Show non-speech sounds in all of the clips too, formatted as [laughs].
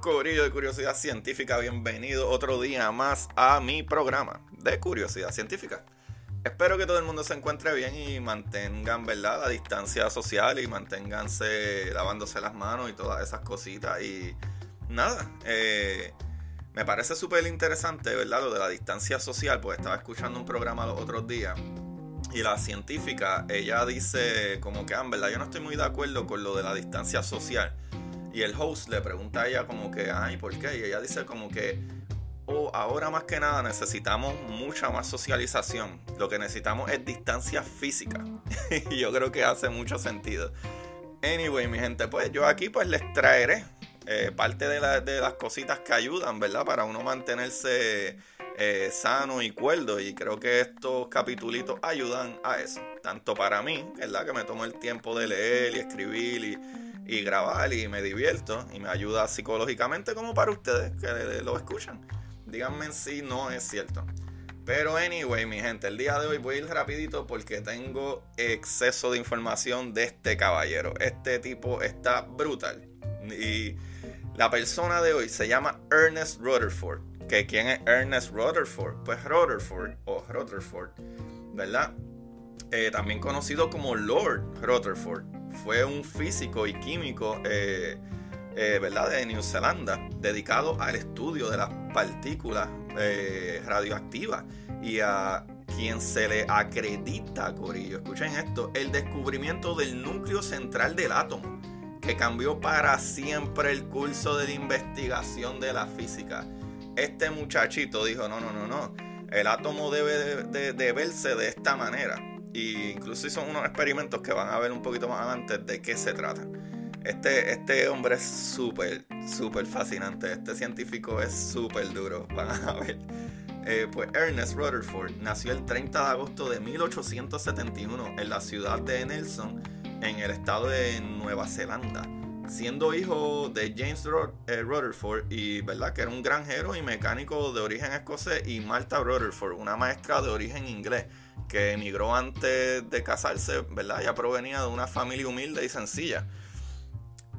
Corillo de Curiosidad Científica. Bienvenido otro día más a mi programa de Curiosidad Científica. Espero que todo el mundo se encuentre bien y mantengan, ¿verdad?, la distancia social y manténganse lavándose las manos y todas esas cositas. Y nada, eh, me parece súper interesante, ¿verdad?, lo de la distancia social, pues estaba escuchando un programa los otros días. Y la científica, ella dice como que, ah, verdad, yo no estoy muy de acuerdo con lo de la distancia social. Y el host le pregunta a ella como que, ay, ¿por qué? Y ella dice como que, oh, ahora más que nada necesitamos mucha más socialización. Lo que necesitamos es distancia física. [laughs] y yo creo que hace mucho sentido. Anyway, mi gente, pues yo aquí pues les traeré eh, parte de, la- de las cositas que ayudan, ¿verdad? Para uno mantenerse eh, sano y cuerdo. Y creo que estos capitulitos ayudan a eso. Tanto para mí, ¿verdad? Que me tomo el tiempo de leer y escribir y, y grabar y me divierto y me ayuda psicológicamente como para ustedes que lo escuchan. Díganme si no es cierto. Pero anyway, mi gente, el día de hoy voy a ir rapidito porque tengo exceso de información de este caballero. Este tipo está brutal. Y la persona de hoy se llama Ernest Rutherford. ¿Que ¿Quién es Ernest Rutherford? Pues Rutherford o Rutherford, ¿verdad? Eh, también conocido como Lord Rutherford. Fue un físico y químico eh, eh, ¿verdad? de New Zelanda, dedicado al estudio de las partículas radioactivas y a quien se le acredita, Corillo, escuchen esto, el descubrimiento del núcleo central del átomo, que cambió para siempre el curso de la investigación de la física. Este muchachito dijo, no, no, no, no, el átomo debe de, de- de verse de esta manera. Incluso hizo unos experimentos que van a ver un poquito más adelante de qué se trata. Este, este hombre es súper, súper fascinante. Este científico es súper duro. [laughs] Van a ver. Eh, pues Ernest Rutherford nació el 30 de agosto de 1871 en la ciudad de Nelson, en el estado de Nueva Zelanda. Siendo hijo de James eh, Rutherford y verdad que era un granjero y mecánico de origen escocés y Martha Rutherford, una maestra de origen inglés que emigró antes de casarse, ¿verdad? Ella provenía de una familia humilde y sencilla.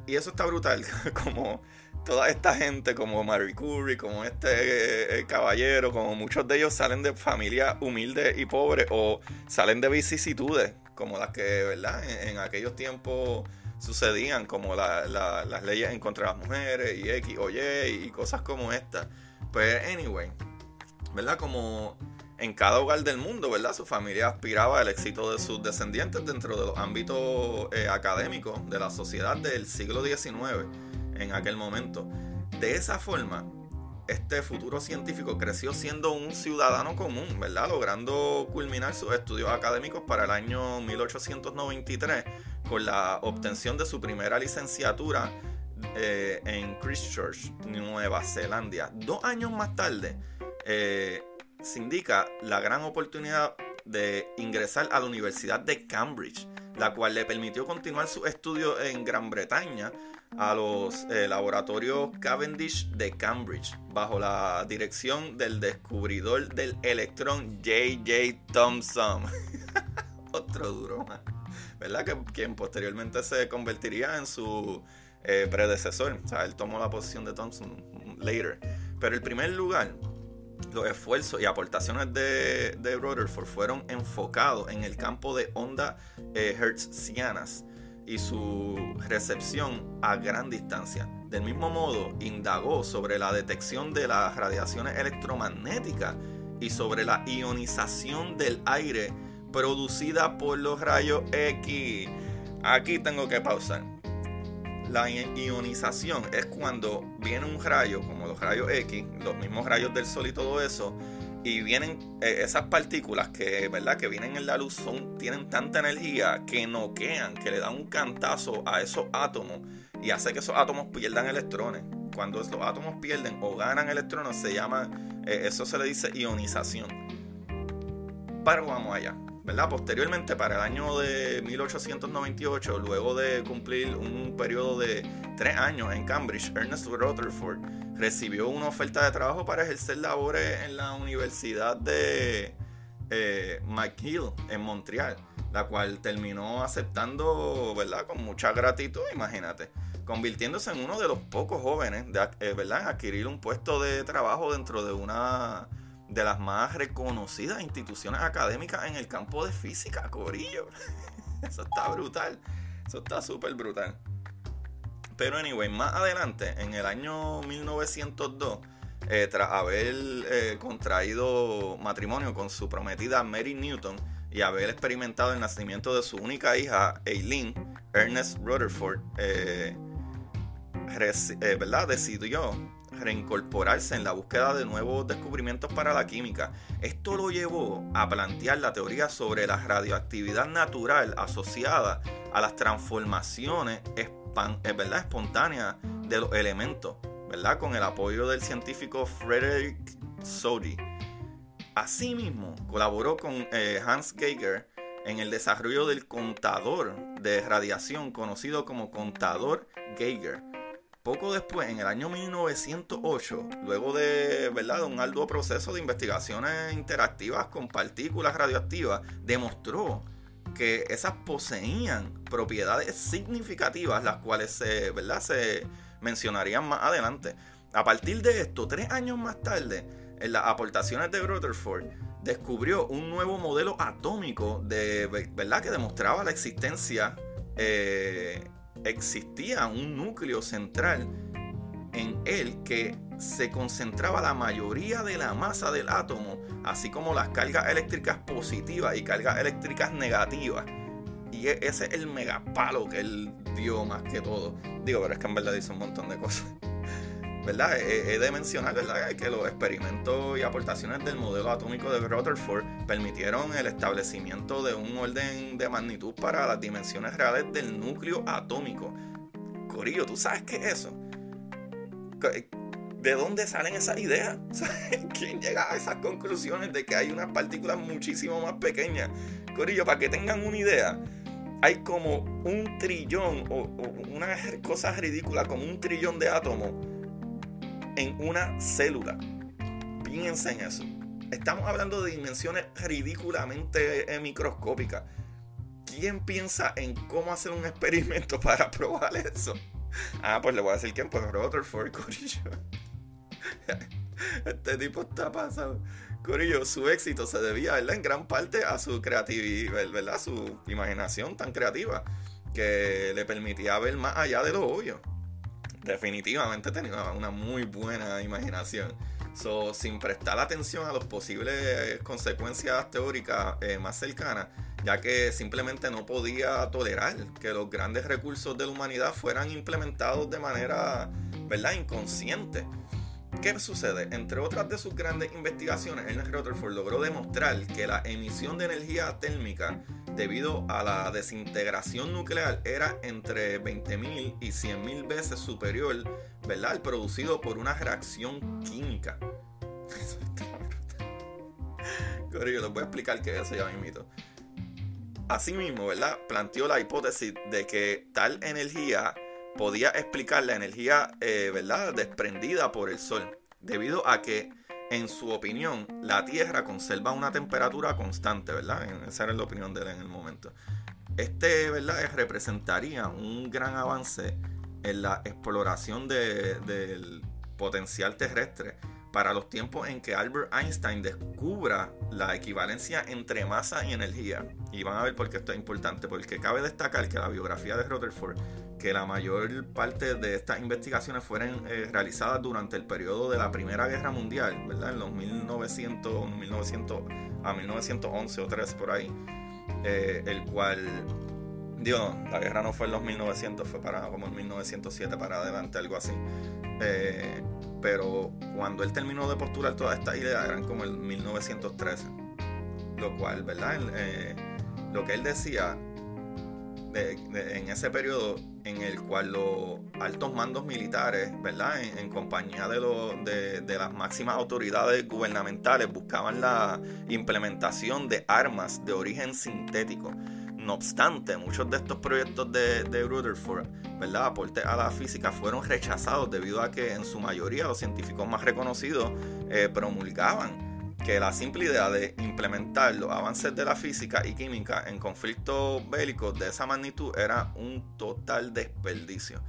y eso está brutal, [laughs] como toda esta gente, como Marie Curie, como este eh, caballero, como muchos de ellos salen de familias humildes y pobres o salen de vicisitudes, como las que, ¿verdad? En, aquellos tiempos sucedían, como las leyes en contra de las mujeres y X o Y y cosas como estas. Pues, anyway, ¿verdad? Como en cada hogar del mundo, ¿verdad? Su familia aspiraba al éxito de sus descendientes dentro de los ámbitos eh, académicos de la sociedad del siglo XIX en aquel momento. De esa forma, este futuro científico creció siendo un ciudadano común, ¿verdad? Logrando culminar sus estudios académicos para el año 1893 con la obtención de su primera licenciatura eh, en Christchurch, Nueva Zelanda. Dos años más tarde, eh, se indica la gran oportunidad de ingresar a la Universidad de Cambridge, la cual le permitió continuar su estudio en Gran Bretaña a los eh, laboratorios Cavendish de Cambridge, bajo la dirección del descubridor del electrón J.J. Thomson. [laughs] Otro duro, ¿verdad? Que, quien posteriormente se convertiría en su eh, predecesor. O sea, él tomó la posición de Thomson later. Pero el primer lugar los esfuerzos y aportaciones de, Rutherford fueron enfocados en el campo de ondas eh, hertzianas y su recepción a gran distancia. Del mismo modo, indagó sobre la detección de las radiaciones electromagnéticas y sobre la ionización del aire producida por los rayos X. Aquí tengo que pausar la ionización es cuando viene un rayo, como los rayos X, los mismos rayos del Sol y todo eso, y vienen eh, esas partículas que, ¿verdad? que vienen en la luz, son, tienen tanta energía que noquean, que le dan un cantazo a esos átomos y hace que esos átomos pierdan electrones. Cuando esos átomos pierden o ganan electrones, se llama, eh, eso se le dice ionización. Pero vamos allá. Posteriormente, para el año de 1898, luego de cumplir un periodo de tres años en Cambridge, Ernest Rutherford recibió una oferta de trabajo para ejercer labores en la Universidad de eh, McGill en Montreal, la cual terminó aceptando, ¿verdad? Con mucha gratitud, imagínate, convirtiéndose en uno de los pocos jóvenes, eh, ¿verdad? En adquirir un puesto de trabajo dentro de una de las más reconocidas instituciones académicas en el campo de física, Corillo. [laughs] Eso está brutal. Eso está súper brutal. Pero anyway, más adelante, en el año 1902, eh, tras haber eh, contraído matrimonio con su prometida Mary Newton y haber experimentado el nacimiento de su única hija, Eileen, Ernest Rutherford, eh, ¿verdad? decidió reincorporarse en la búsqueda de nuevos descubrimientos para la química. Esto lo llevó a plantear la teoría sobre la radioactividad natural asociada a las transformaciones eh, ¿verdad? espontáneas de los elementos, ¿verdad? con el apoyo del científico Frederick Soddy. Asimismo, colaboró con eh, Hans Geiger en el desarrollo del contador de radiación conocido como contador Geiger poco después, en el año 1908, luego de, ¿verdad? un arduo proceso de investigaciones interactivas con partículas radioactivas, demostró que esas poseían propiedades significativas, las cuales se, ¿verdad? se mencionarían más adelante. A partir de esto, tres años más tarde, en las aportaciones de Rutherford, descubrió un nuevo modelo atómico de, ¿verdad? que demostraba la existencia eh, existía un núcleo central en él que se concentraba la mayoría de la masa del átomo, así como las cargas eléctricas positivas y cargas eléctricas negativas. Y e, ese es el megapalo que él dio más que todo. Digo, pero es que en verdad dice un montón de cosas. ¿Verdad? He, de mencionar que los experimentos y aportaciones del modelo atómico de Rutherford permitieron el establecimiento de un orden de magnitud para las dimensiones reales del núcleo atómico. Corillo, ¿tú sabes qué es eso? ¿De dónde salen esas ideas? [laughs] ¿Quién llega a esas conclusiones de que hay unas partículas muchísimo más pequeñas? Corillo, para que tengan una idea, hay como un trillón o, o una cosa ridícula, como un trillón de átomos en una célula. Piensa en eso. Estamos hablando de dimensiones ridículamente eh, microscópicas. ¿Quién piensa en cómo hacer un experimento [laughs] para probar eso? ah, pues le voy a decir quién, pues Rutherford, [laughs] Corillo. este tipo está pasado. Corillo, su éxito se debía, ¿verdad? En gran parte a su creatividad, ¿verdad? Su imaginación tan creativa que le permitía ver más allá de lo obvio. Definitivamente tenía una muy buena imaginación. So, sin prestar atención a las posibles consecuencias teóricas eh, más cercanas, ya que simplemente no podía tolerar que los grandes recursos de la humanidad fueran implementados de manera ¿verdad? inconsciente. ¿Qué sucede? Entre otras de sus grandes investigaciones, Ernest Rutherford logró demostrar que la emisión de energía térmica debido a la desintegración nuclear era entre 20.000 y 100.000 veces superior ¿verdad? al producido por una reacción química. [laughs] Corillo, les voy a explicar qué es eso ya mismo. Asimismo, ¿verdad? Planteó la hipótesis de que tal energía podía explicar la energía, eh, ¿verdad?, desprendida por el Sol, debido a que, en su opinión, la Tierra conserva una temperatura constante, ¿verdad? Esa era la opinión de él en el momento. Este, ¿verdad?, representaría un gran avance en la exploración del potencial terrestre para los tiempos en que Albert Einstein descubra la equivalencia entre masa y energía. Y van a ver por qué esto es importante, porque cabe destacar que la biografía de Rutherford, que la mayor parte de estas investigaciones fueron eh, realizadas durante el periodo de la Primera Guerra Mundial, ¿verdad? En los 1900, 1900 a 1911 o 13 por ahí, eh, el cual Dios, la guerra no fue en los 1900, fue para como en 1907 para adelante, algo así. Eh, pero cuando él terminó de postular todas estas ideas eran como el 1913. Lo cual, ¿verdad? Lo que él decía en ese periodo en el cual los altos mandos militares, ¿verdad? En, compañía de, de, las máximas autoridades gubernamentales buscaban la implementación de armas de origen sintético no obstante, muchos de estos proyectos de, de Rutherford, ¿verdad? Aporte a la física fueron rechazados debido a que en su mayoría los científicos más reconocidos eh, promulgaban que la simple idea de implementar los avances de la física y química en conflictos bélicos de esa magnitud era un total desperdicio.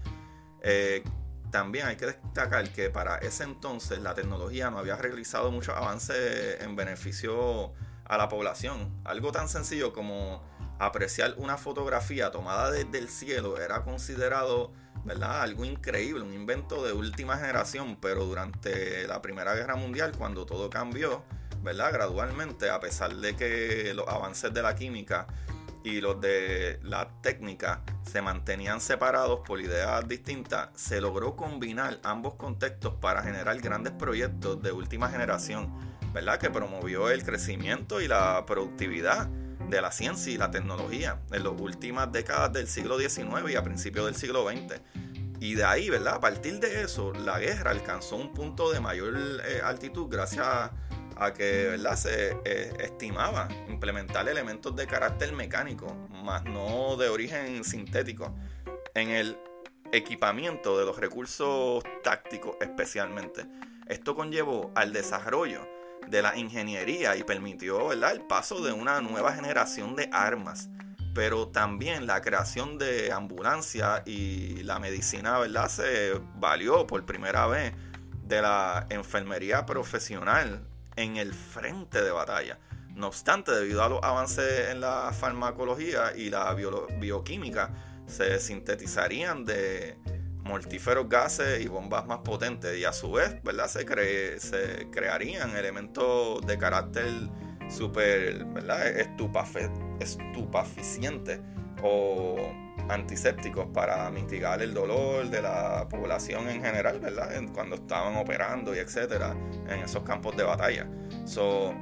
Eh, también hay que destacar que para ese entonces la tecnología no había realizado muchos avances en beneficio a la población. Algo tan sencillo como apreciar una fotografía tomada desde el cielo era considerado ¿verdad? algo increíble, un invento de última generación, pero durante la Primera Guerra Mundial, cuando todo cambió, ¿verdad? gradualmente, a pesar de que los avances de la química y los de la técnica se mantenían separados por ideas distintas, se logró combinar ambos contextos para generar grandes proyectos de última generación, ¿verdad? que promovió el crecimiento y la productividad de la ciencia y la tecnología en las últimas décadas del siglo XIX y a principios del siglo XX. Y de ahí, ¿verdad? A partir de eso, la guerra alcanzó un punto de mayor eh, altitud gracias a, que, ¿verdad? Se eh, estimaba implementar elementos de carácter mecánico, más no de origen sintético, en el equipamiento de los recursos tácticos especialmente. Esto conllevó al desarrollo de la ingeniería y permitió el paso de una nueva generación de armas, pero también la creación de ambulancias y la medicina ¿verdad? se valió por primera vez de la enfermería profesional en el frente de batalla. No obstante, debido a los avances en la farmacología y la bioquímica, se sintetizarían de mortíferos gases y bombas más potentes y a su vez, ¿verdad? Se, se crearían elementos de carácter súper, ¿verdad? Estupafe estupaficiente o antisépticos para mitigar el dolor de la población en general, ¿verdad? Cuando estaban operando y etcétera en esos campos de batalla. So,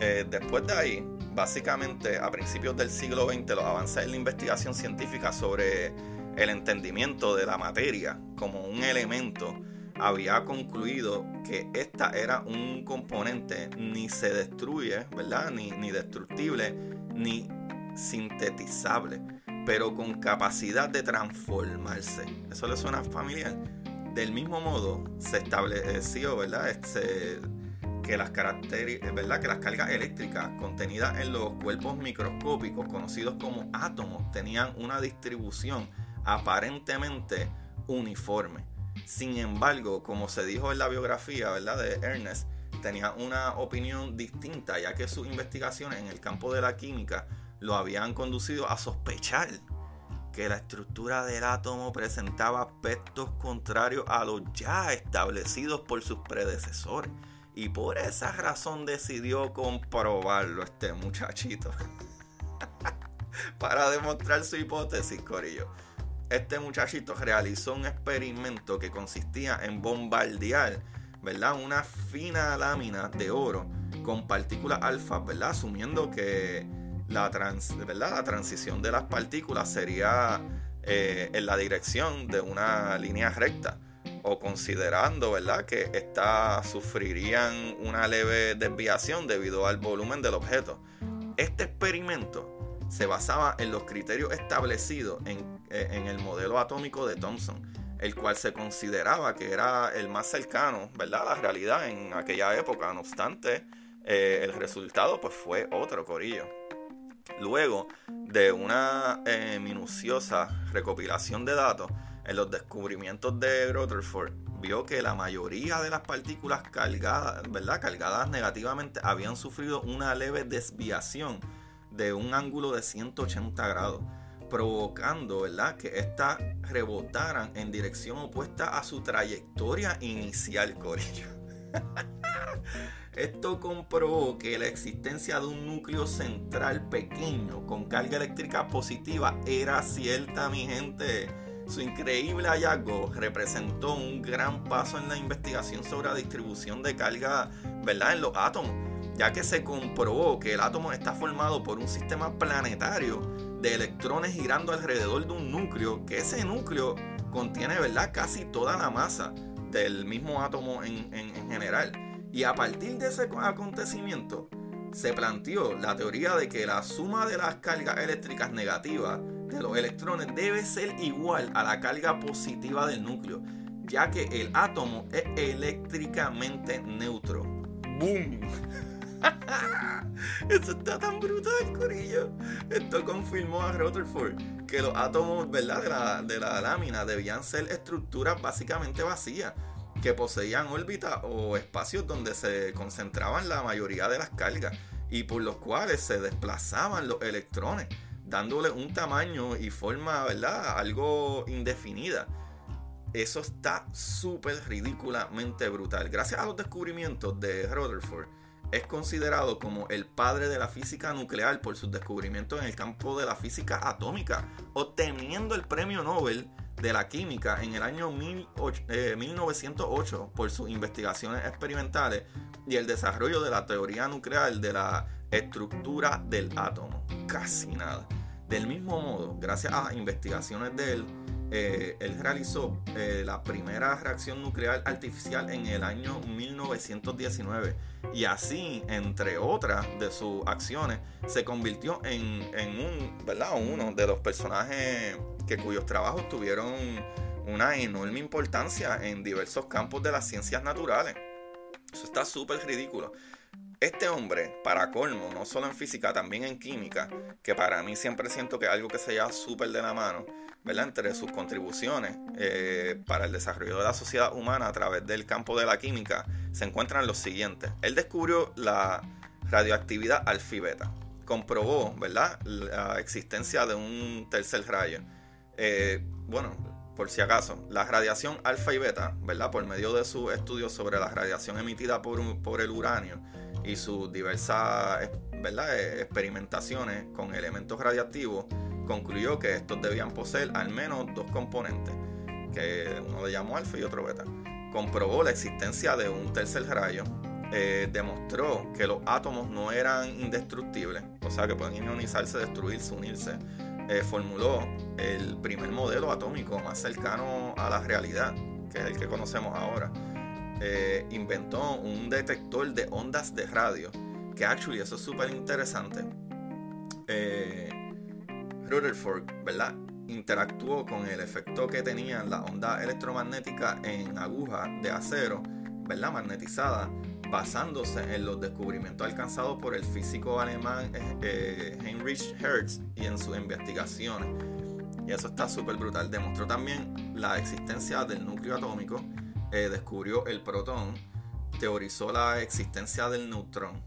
eh, después de ahí, básicamente a principios del siglo XX, los avances en la investigación científica sobre el entendimiento de la materia como un elemento había concluido que esta era un componente ni se destruye, ¿verdad? Ni, ni destructible, ni sintetizable, pero con capacidad de transformarse. ¿Eso le suena familiar? Del mismo modo, se estableció, ¿verdad? Este, que las cargas eléctricas contenidas en los cuerpos microscópicos conocidos como átomos tenían una distribución aparentemente uniforme. Sin embargo, como se dijo en la biografía ¿verdad? de Ernest, tenía una opinión distinta, ya que sus investigaciones en el campo de la química lo habían conducido a sospechar que la estructura del átomo presentaba aspectos contrarios a los ya establecidos por sus predecesores. Y por esa razón decidió comprobarlo este muchachito. [laughs] Para demostrar su hipótesis, Corillo. Este muchachito realizó un experimento que consistía en bombardear, ¿verdad? Una fina lámina de oro con partículas alfa, ¿verdad? Asumiendo que la, ¿verdad? la transición de las partículas sería eh, en la dirección de una línea recta o considerando ¿verdad? que éstas sufrirían una leve desviación debido al volumen del objeto. Este experimento se basaba en los criterios establecidos en, eh, el modelo atómico de Thomson, el cual se consideraba que era el más cercano ¿verdad? a la realidad en aquella época. No obstante, eh, el resultado pues, fue otro corillo. Luego de una eh, minuciosa recopilación de datos, en los descubrimientos de Rutherford, vio que la mayoría de las partículas cargadas, ¿verdad? cargadas negativamente habían sufrido una leve desviación de un ángulo de 180 grados, provocando ¿verdad? que éstas rebotaran en dirección opuesta a su trayectoria inicial, Corillo. [laughs] Esto comprobó que la existencia de un núcleo central pequeño con carga eléctrica positiva era cierta, mi gente. Su increíble hallazgo representó un gran paso en la investigación sobre la distribución de carga ¿verdad? en los átomos, ya que se comprobó que el átomo está formado por un sistema planetario de electrones girando alrededor de un núcleo, que ese núcleo contiene ¿verdad? casi toda la masa del mismo átomo en, en general. Y a partir de ese acontecimiento, se planteó la teoría de que la suma de las cargas eléctricas negativas de los electrones debe ser igual a la carga positiva del núcleo, ya que el átomo es eléctricamente neutro. ¡Boom! [laughs] Eso está tan brutal, Corillo. Esto confirmó a Rutherford que los átomos ¿verdad? De, la, de la lámina debían ser estructuras básicamente vacías que poseían órbitas o espacios donde se concentraban la mayoría de las cargas y por los cuales se desplazaban los electrones, dándole un tamaño y forma, ¿verdad? Algo indefinida. Eso está súper ridículamente brutal. Gracias a los descubrimientos de Rutherford, es considerado como el padre de la física nuclear por sus descubrimientos en el campo de la física atómica, obteniendo el premio Nobel de la química en el año 1908 eh, por sus investigaciones experimentales y el desarrollo de la teoría nuclear de la estructura del átomo. Casi nada. Del mismo modo, gracias a investigaciones de él, eh, él realizó eh, la primera reacción nuclear artificial en el año 1919 y así, entre otras de sus acciones, se convirtió en, un, ¿verdad? uno de los personajes que cuyos trabajos tuvieron una enorme importancia en diversos campos de las ciencias naturales. Eso está súper ridículo. Este hombre, para colmo, no solo en física, también en química, que para mí siempre siento que es algo que se lleva súper de la mano, ¿verdad? Entre sus contribuciones eh, para el desarrollo de la sociedad humana a través del campo de la química, se encuentran los siguientes. Él descubrió la radioactividad alfa y beta. Comprobó, ¿verdad?, la existencia de un tercer rayo. Eh, bueno, por si acaso, la radiación alfa y beta, ¿verdad? Por medio de sus estudios sobre la radiación emitida por el uranio, y sus diversas ¿verdad? E, experimentaciones con elementos radiactivos, concluyó que estos debían poseer al menos dos componentes, que uno le llamó alfa y otro beta. Comprobó la existencia de un tercer rayo, eh, demostró que los átomos no eran indestructibles, o sea que pueden ionizarse, destruirse, unirse. Eh, formuló el primer modelo atómico más cercano a la realidad, que es el que conocemos ahora eh, inventó un detector de ondas de radio. Que actually eso es súper interesante. Eh, Rutherford, ¿verdad? Interactuó con el efecto que tenían las ondas electromagnéticas en agujas de acero, ¿verdad? Magnetizada, basándose en los descubrimientos alcanzados por el físico alemán eh, Heinrich Hertz y en sus investigaciones. Y eso está súper brutal. Demostró también la existencia del núcleo atómico, eh, descubrió el protón, teorizó la existencia del neutrón.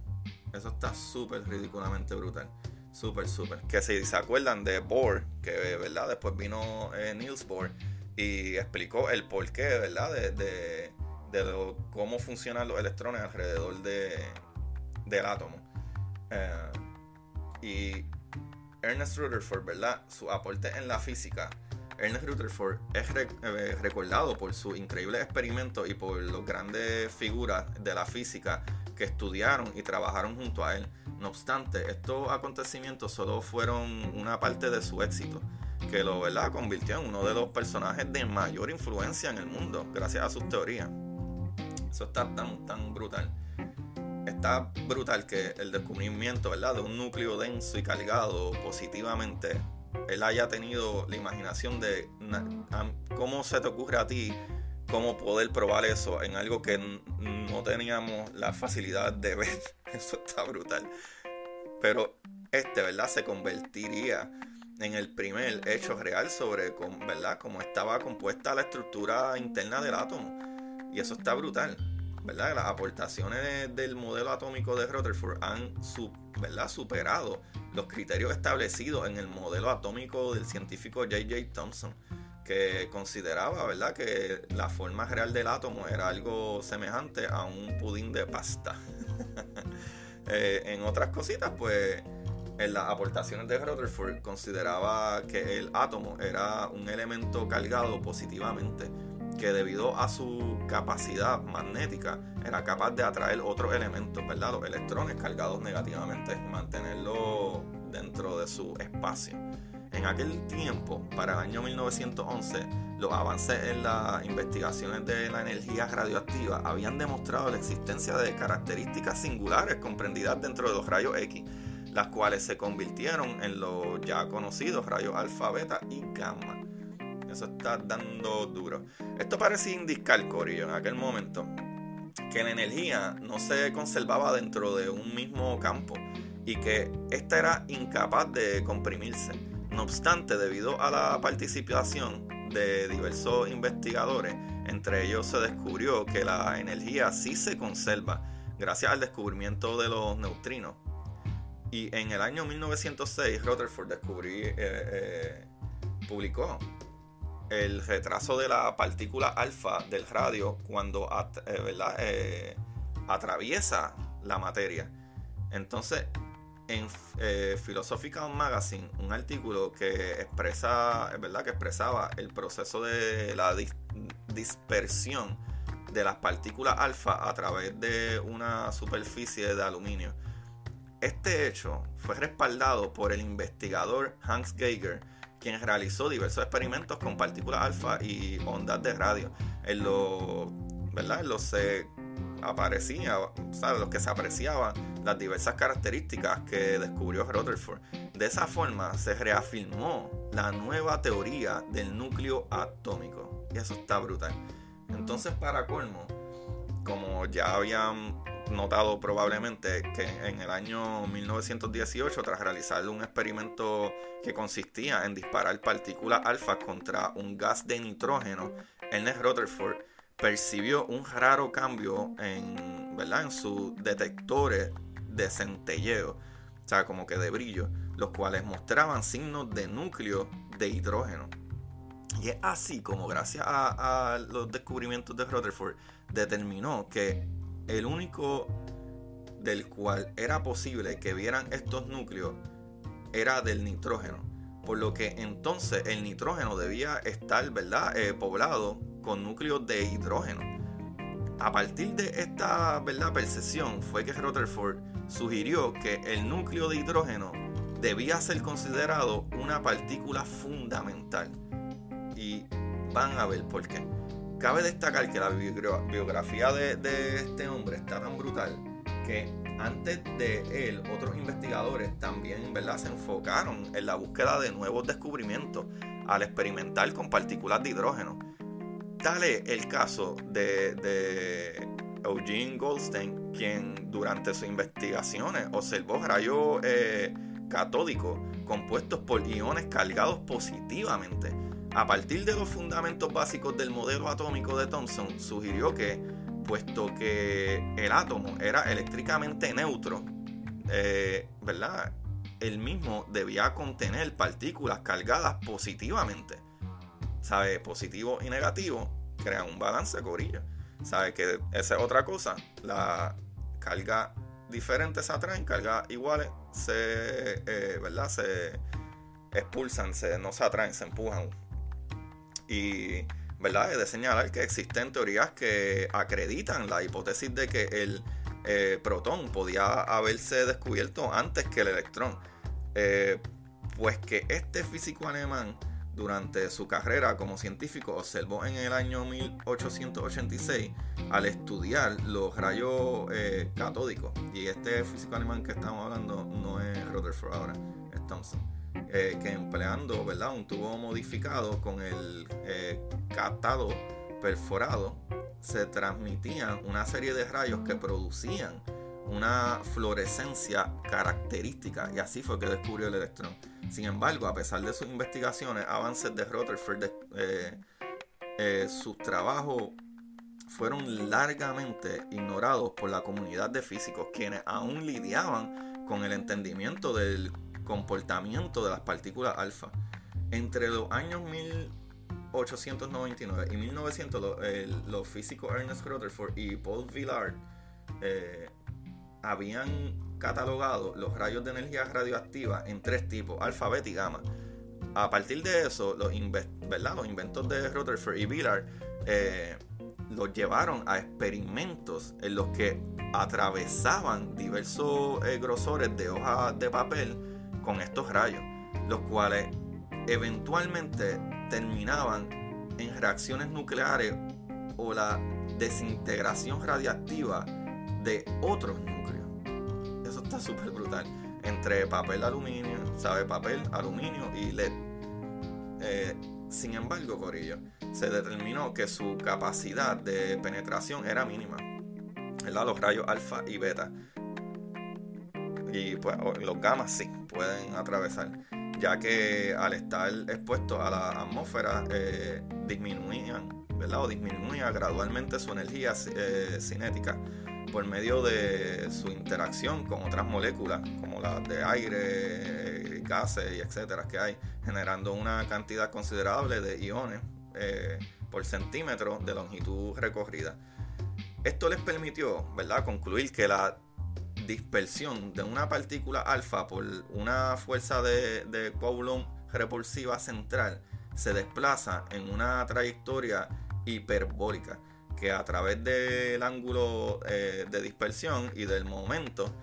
Eso está súper ridículamente brutal. Súper, súper. Que si se acuerdan de Bohr, que verdad después vino eh, Niels Bohr y explicó el porqué, ¿verdad? De, cómo funcionan los electrones alrededor de, del átomo. Eh, y Ernest Rutherford, ¿verdad? Su aporte en la física. Ernest Rutherford es eh, recordado por su increíble experimento y por las grandes figuras de la física que estudiaron y trabajaron junto a él. No obstante, estos acontecimientos solo fueron una parte de su éxito, que lo ¿verdad? convirtió en uno de los personajes de mayor influencia en el mundo, gracias a sus teorías. Eso está tan, tan brutal está brutal que el descubrimiento ¿verdad? de un núcleo denso y cargado positivamente, él haya tenido la imaginación de cómo se te ocurre a ti cómo poder probar eso en algo que no teníamos la facilidad de ver. [laughs] Eso está brutal. Pero este, ¿verdad? Se convertiría en el primer hecho real sobre ¿verdad? cómo estaba compuesta la estructura interna del átomo. Y eso está brutal. Las aportaciones del modelo atómico de Rutherford han superado los criterios establecidos en el modelo atómico del científico J.J. Thomson, que consideraba que la forma real del átomo era algo semejante a un pudín de pasta. [laughs] Eh, en otras cositas, pues en las aportaciones de Rutherford consideraba que el átomo era un elemento cargado positivamente que debido a su capacidad magnética era capaz de atraer otros elementos, ¿verdad? Los electrones cargados negativamente mantenerlos dentro de su espacio. En aquel tiempo, para el año 1911, los avances en las investigaciones de la energía radioactiva habían demostrado la existencia de características singulares comprendidas dentro de los rayos X, las cuales se convirtieron en los ya conocidos rayos alfa, beta y gamma. Eso está dando duro. Esto parece indicar, Corillo, en aquel momento, que la energía no se conservaba dentro de un mismo campo y que esta era incapaz de comprimirse. No obstante, debido a la participación de diversos investigadores, entre ellos se descubrió que la energía sí se conserva gracias al descubrimiento de los neutrinos. Y en el año 1906 Rutherford descubrí, eh, eh, publicó el retraso de la partícula alfa del radio cuando eh, eh, atraviesa la materia. Entonces, en eh, Philosophical Magazine, un artículo que expresa, ¿verdad? que expresaba el proceso de la dispersión de las partículas alfa a través de una superficie de aluminio. Este hecho fue respaldado por el investigador Hans Geiger, quien realizó diversos experimentos con partículas alfa y ondas de radio. En los, ¿verdad? En los se aparecía, o sea, los que se apreciaban las diversas características que descubrió Rutherford. De esa forma se reafirmó la nueva teoría del núcleo atómico. Y eso está brutal. Entonces, para colmo, como ya habían notado probablemente que en el año 1918, tras realizar un experimento que consistía en disparar partículas alfa contra un gas de nitrógeno, Ernest Rutherford percibió un raro cambio en, ¿verdad? en sus detectores de centelleo, o sea, como que de brillo, los cuales mostraban signos de núcleo de hidrógeno. Y es así como gracias a, a los descubrimientos de Rutherford determinó que el único del cual era posible que vieran estos núcleos era del nitrógeno. Por lo que entonces el nitrógeno debía estar, ¿verdad?, eh, poblado con núcleos de hidrógeno. A partir de esta, ¿verdad?, percepción fue que Rutherford sugirió que el núcleo de hidrógeno debía ser considerado una partícula fundamental. Y van a ver por qué. Cabe destacar que la biografía de, este hombre está tan brutal que antes de él, otros investigadores también ¿verdad? se enfocaron en la búsqueda de nuevos descubrimientos al experimentar con partículas de hidrógeno. Tal es el caso de, Eugene Goldstein, quien durante sus investigaciones observó rayos eh, catódicos compuestos por iones cargados positivamente. A partir de los fundamentos básicos del modelo atómico de Thomson, sugirió que, puesto que el átomo era eléctricamente neutro, eh, ¿verdad? El mismo debía contener partículas cargadas positivamente. ¿Sabe? Positivo y negativo crean un balance, corillo. ¿Sabe? Que esa es otra cosa. La carga diferente se atraen, cargas iguales se, eh, ¿verdad? Se expulsan, se, no se atraen, se empujan. Y, ¿verdad? Es de señalar que existen teorías que acreditan la hipótesis de que el eh, protón podía haberse descubierto antes que el electrón. Eh, pues que este físico alemán durante su carrera como científico observó en el año 1886 al estudiar los rayos eh, catódicos. Y este físico alemán que estamos hablando no es Rutherford ahora, es Thomson. Eh, que empleando ¿verdad? un tubo modificado con el eh, catado perforado se transmitían una serie de rayos que producían una fluorescencia característica y así fue que descubrió el electrón. Sin embargo, a pesar de sus investigaciones, avances de Rutherford, eh, eh, sus trabajos fueron largamente ignorados por la comunidad de físicos, quienes aún lidiaban con el entendimiento del comportamiento de las partículas alfa. Entre los años 1899 y 1900, los, físicos Ernest Rutherford y Paul Villard eh, habían catalogado los rayos de energía radioactiva en tres tipos, alfa, beta y gamma. A partir de eso, los, ¿verdad? inventos de Rutherford y Villard eh, los llevaron a experimentos en los que atravesaban diversos eh, grosores de hojas de papel con estos rayos, los cuales eventualmente terminaban en reacciones nucleares o la desintegración radiactiva de otros núcleos. Eso está súper brutal. Entre papel aluminio, ¿sabe? Papel, aluminio y LED. Eh, sin embargo, Corillo, se determinó que su capacidad de penetración era mínima. ¿verdad? Los rayos alfa y beta. Y pues los gamas sí pueden atravesar, ya que al estar expuestos a la atmósfera eh, disminuían, ¿verdad? O disminuía gradualmente su energía eh, cinética por medio de su interacción con otras moléculas, como las de aire, gases y etcétera que hay, generando una cantidad considerable de iones eh, por centímetro de longitud recorrida. Esto les permitió, ¿verdad?, concluir que la dispersión de una partícula alfa por una fuerza de, de Coulomb repulsiva central se desplaza en una trayectoria hiperbólica que a través del ángulo eh, de dispersión y del momento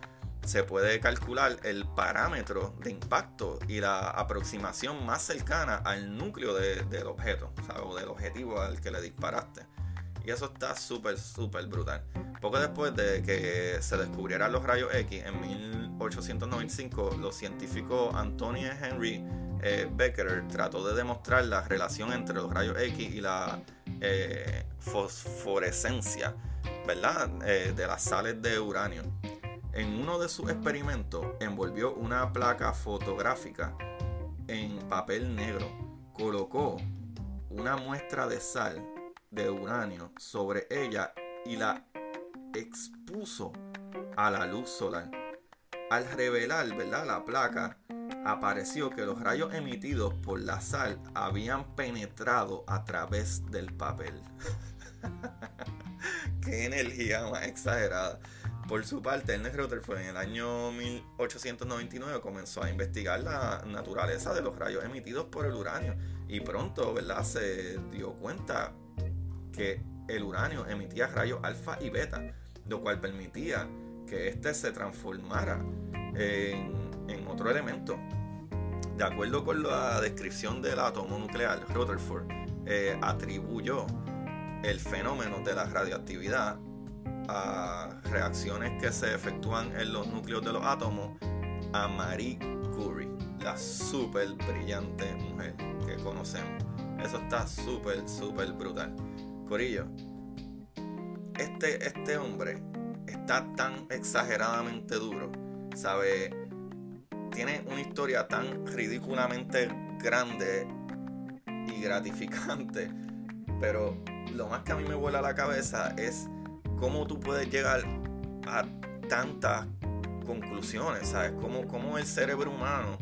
se puede calcular el parámetro de impacto y la aproximación más cercana al núcleo del objeto, o, del objetivo al que le disparaste. Y eso está súper, súper brutal. Poco después de que se descubrieran los rayos X, en 1895, los científicos Anthony Henry eh, Beckerer trató de demostrar la relación entre los rayos X y la eh, fosforescencia, ¿verdad? Eh, de las sales de uranio. En uno de sus experimentos envolvió una placa fotográfica en papel negro, colocó una muestra de sal de uranio sobre ella y la expuso a la luz solar. Al revelar ¿verdad? la placa, apareció que los rayos emitidos por la sal habían penetrado a través del papel. [laughs] Qué energía más exagerada. Por su parte, Ernest Rutherford en el año 1899 comenzó a investigar la naturaleza de los rayos emitidos por el uranio y pronto, ¿verdad? Se dio cuenta que el uranio emitía rayos alfa y beta, lo cual permitía que éste se transformara en otro elemento. De acuerdo con la descripción del átomo nuclear, Rutherford eh, atribuyó el fenómeno de la radioactividad a reacciones que se efectúan en los núcleos de los átomos a Marie Curie, la súper brillante mujer que conocemos. Eso está súper, súper brutal. Corillo, este, este hombre está tan exageradamente duro, sabe tiene una historia tan ridículamente grande y gratificante. Pero lo más que a mí me vuela la cabeza es cómo tú puedes llegar a tantas conclusiones, ¿sabes? Cómo, cómo el cerebro humano,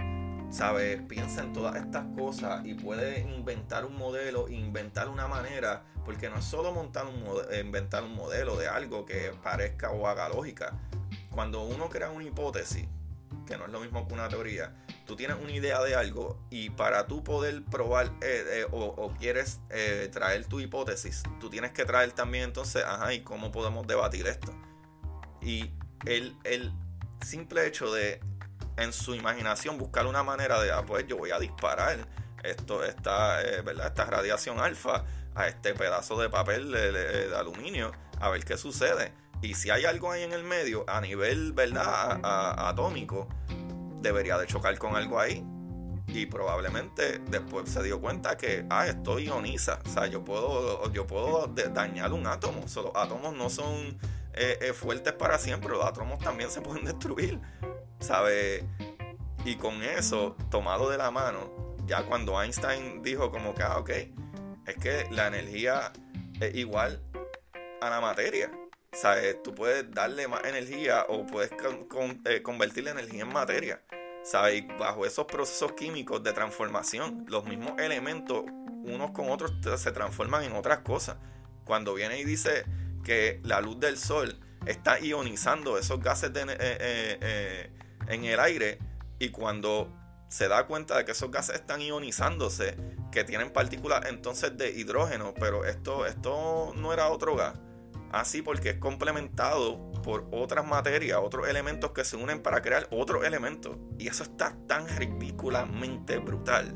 ¿sabes? Piensa en todas estas cosas y puede inventar un modelo, inventar una manera, porque no es solo montar un inventar un modelo de algo que parezca o haga lógica. Cuando uno crea una hipótesis, que no es lo mismo que una teoría, tú tienes una idea de algo y para tú poder probar eh, eh, o, quieres eh, traer tu hipótesis, tú tienes que traer también entonces, ajá, ¿y cómo podemos debatir esto? Y el, el simple hecho de en su imaginación buscar una manera de, ah, pues yo voy a disparar esto, esta, ¿verdad? esta radiación alfa a este pedazo de papel de, aluminio a ver qué sucede. Y si hay algo ahí en el medio, a nivel ¿verdad? atómico, debería de chocar con algo ahí. Y probablemente después se dio cuenta que, ah, esto ioniza. O sea, yo puedo, yo puedo dañar un átomo. los átomos no son eh, eh, fuertes para siempre. Los átomos también se pueden destruir. ¿Sabe? Y con eso, tomado de la mano, ya cuando Einstein dijo como que, ah, ok, es que la energía es igual a la materia. ¿Sabes? Tú puedes darle más energía o puedes eh, convertir la energía en materia. ¿Sabes? bajo esos procesos químicos de transformación, los mismos elementos unos con otros se transforman en otras cosas. Cuando viene y dice que la luz del sol está ionizando esos gases eh, eh, en el aire y cuando se da cuenta de que esos gases están ionizándose, que tienen partículas entonces de hidrógeno, pero esto, esto no era otro gas así porque es complementado por otras materias, otros elementos que se unen para crear otros elementos. Y eso está tan ridículamente brutal.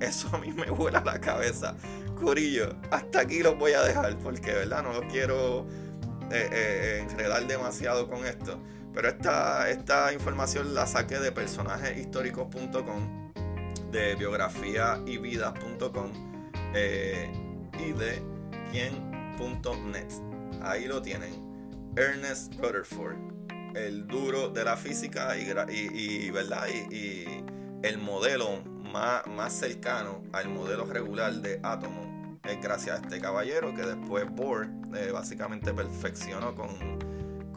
Eso a mí me vuela la cabeza. Curillo, hasta aquí los voy a dejar porque, ¿verdad? No los quiero eh, eh, enredar demasiado con esto. Pero esta, esta información la saqué de personajeshistóricos.com, de biografiayvidas.com eh, y de quien.net. Ahí lo tienen. Ernest Rutherford, el duro de la física y, ¿verdad? Y, el modelo más, más cercano al modelo regular de átomo es gracias a este caballero que después Bohr eh, básicamente perfeccionó con,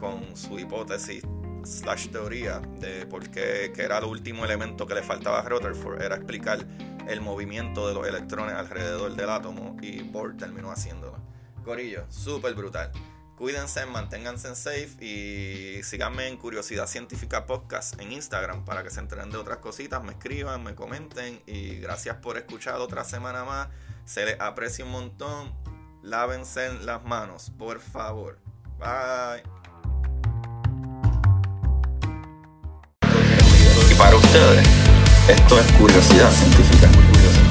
con su hipótesis slash teoría de por qué que era el último elemento que le faltaba a Rutherford, era explicar el movimiento de los electrones alrededor del átomo y Bohr terminó haciéndolo. Corillo, súper brutal. Cuídense, manténganse safe y síganme en Curiosidad Científica Podcast en Instagram para que se enteren de otras cositas, me escriban, me comenten y gracias por escuchar otra semana más. Se les aprecia un montón. Lávense las manos, por favor. Bye. Esto es curiosidad científica. muy Curiosidad.